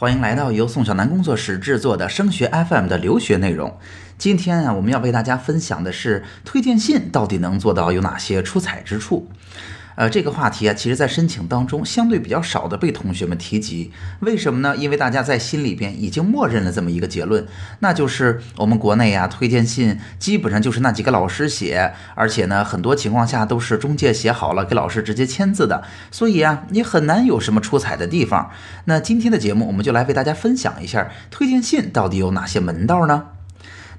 欢迎来到由宋小楠工作室制作的升学 FM 的留学内容。今天啊，我们要为大家分享的是推荐信到底能做到有哪些出彩之处。呃，这个话题啊，其实在申请当中相对比较少的被同学们提及。为什么呢？因为大家在心里边已经默认了这么一个结论，那就是我们国内呀，推荐信基本上就是那几个老师写，而且呢，很多情况下都是中介写好了给老师直接签字的，所以啊，你很难有什么出彩的地方。那今天的节目，我们就来为大家分享一下推荐信到底有哪些门道呢？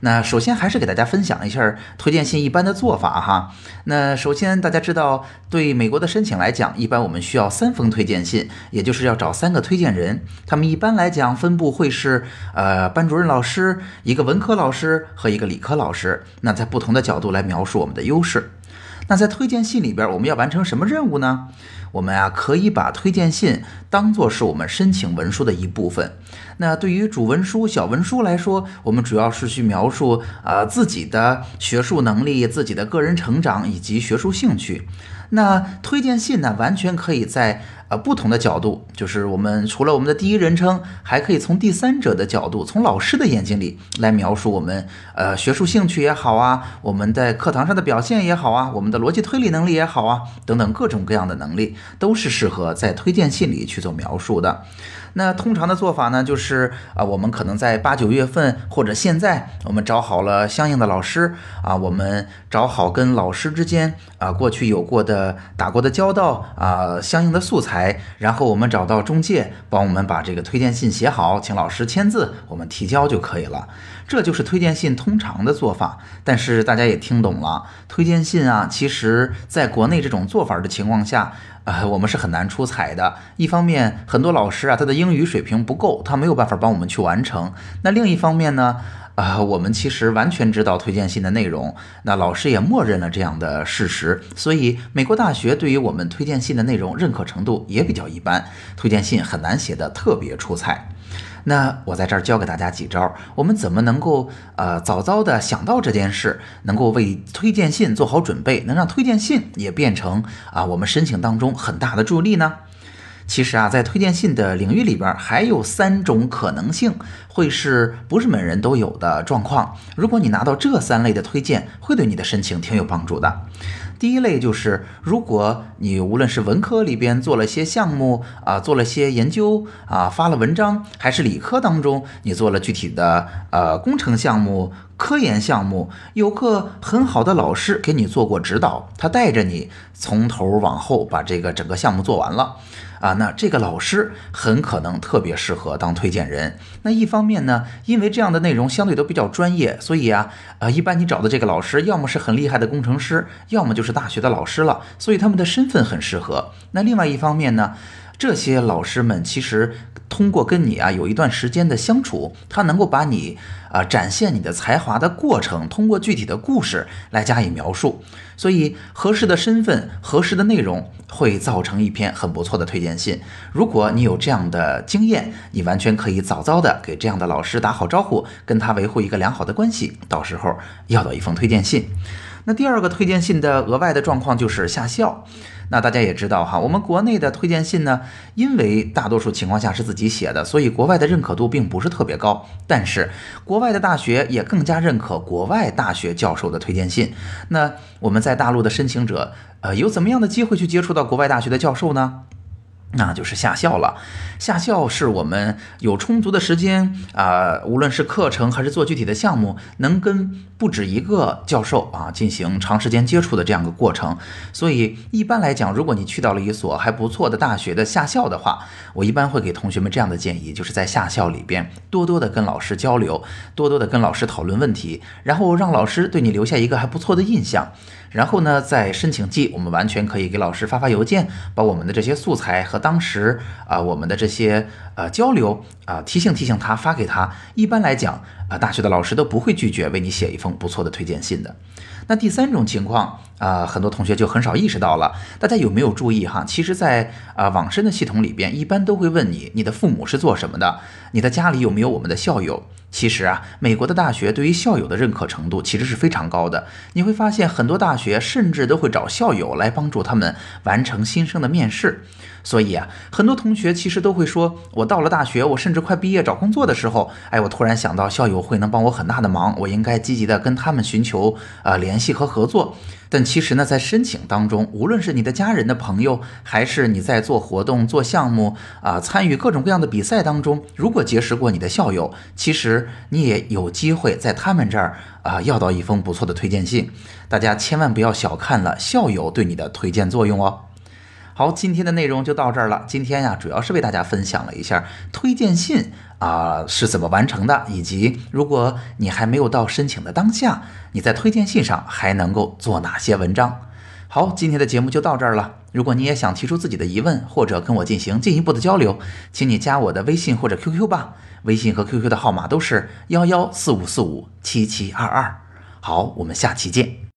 那首先还是给大家分享一下推荐信一般的做法哈。那首先大家知道，对美国的申请来讲，一般我们需要三封推荐信，也就是要找三个推荐人。他们一般来讲分布会是呃班主任老师、一个文科老师和一个理科老师。那在不同的角度来描述我们的优势。那在推荐信里边，我们要完成什么任务呢？我们啊可以把推荐信当做是我们申请文书的一部分。那对于主文书、小文书来说，我们主要是去描述啊自己的学术能力、自己的个人成长以及学术兴趣。那推荐信呢，完全可以在呃不同的角度，就是我们除了我们的第一人称，还可以从第三者的角度，从老师的眼睛里来描述我们呃学术兴趣也好啊，我们在课堂上的表现也好啊，我们的逻辑推理能力也好啊，等等各种各样的能力，都是适合在推荐信里去做描述的。那通常的做法呢，就是啊，我们可能在八九月份或者现在，我们找好了相应的老师啊，我们找好跟老师之间啊过去有过的打过的交道啊，相应的素材，然后我们找到中介帮我们把这个推荐信写好，请老师签字，我们提交就可以了。这就是推荐信通常的做法。但是大家也听懂了，推荐信啊，其实在国内这种做法的情况下。啊，我们是很难出彩的。一方面，很多老师啊，他的英语水平不够，他没有办法帮我们去完成。那另一方面呢，啊，我们其实完全知道推荐信的内容，那老师也默认了这样的事实。所以，美国大学对于我们推荐信的内容认可程度也比较一般，推荐信很难写的特别出彩。那我在这儿教给大家几招，我们怎么能够呃早早的想到这件事，能够为推荐信做好准备，能让推荐信也变成啊我们申请当中很大的助力呢？其实啊，在推荐信的领域里边，还有三种可能性，会是不是每人都有的状况？如果你拿到这三类的推荐，会对你的申请挺有帮助的。第一类就是，如果你无论是文科里边做了些项目啊，做了些研究啊，发了文章，还是理科当中你做了具体的呃工程项目、科研项目，有个很好的老师给你做过指导，他带着你从头往后把这个整个项目做完了。啊，那这个老师很可能特别适合当推荐人。那一方面呢，因为这样的内容相对都比较专业，所以啊，呃，一般你找的这个老师，要么是很厉害的工程师，要么就是大学的老师了，所以他们的身份很适合。那另外一方面呢，这些老师们其实。通过跟你啊有一段时间的相处，他能够把你啊展现你的才华的过程，通过具体的故事来加以描述，所以合适的身份、合适的内容会造成一篇很不错的推荐信。如果你有这样的经验，你完全可以早早的给这样的老师打好招呼，跟他维护一个良好的关系，到时候要到一封推荐信。那第二个推荐信的额外的状况就是下校。那大家也知道哈，我们国内的推荐信呢，因为大多数情况下是自己写的，所以国外的认可度并不是特别高。但是国外的大学也更加认可国外大学教授的推荐信。那我们在大陆的申请者，呃，有怎么样的机会去接触到国外大学的教授呢？那就是下校了。下校是我们有充足的时间啊，无论是课程还是做具体的项目，能跟不止一个教授啊进行长时间接触的这样一个过程。所以一般来讲，如果你去到了一所还不错的大学的下校的话，我一般会给同学们这样的建议，就是在下校里边多多的跟老师交流，多多的跟老师讨论问题，然后让老师对你留下一个还不错的印象。然后呢，在申请季，我们完全可以给老师发发邮件，把我们的这些素材和当时啊我们的这些呃交流啊提醒提醒他发给他。一般来讲啊，大学的老师都不会拒绝为你写一封不错的推荐信的。那第三种情况啊，很多同学就很少意识到了。大家有没有注意哈？其实，在啊网申的系统里边，一般都会问你，你的父母是做什么的？你的家里有没有我们的校友？其实啊，美国的大学对于校友的认可程度其实是非常高的。你会发现，很多大学甚至都会找校友来帮助他们完成新生的面试。所以啊，很多同学其实都会说，我到了大学，我甚至快毕业找工作的时候，哎，我突然想到校友会能帮我很大的忙，我应该积极的跟他们寻求呃联系和合作。但其实呢，在申请当中，无论是你的家人的朋友，还是你在做活动、做项目啊，参与各种各样的比赛当中，如果结识过你的校友，其实你也有机会在他们这儿啊要到一封不错的推荐信。大家千万不要小看了校友对你的推荐作用哦。好，今天的内容就到这儿了。今天呀，主要是为大家分享了一下推荐信啊是怎么完成的，以及如果你还没有到申请的当下，你在推荐信上还能够做哪些文章。好，今天的节目就到这儿了。如果你也想提出自己的疑问，或者跟我进行进一步的交流，请你加我的微信或者 QQ 吧。微信和 QQ 的号码都是幺幺四五四五七七二二。好，我们下期见。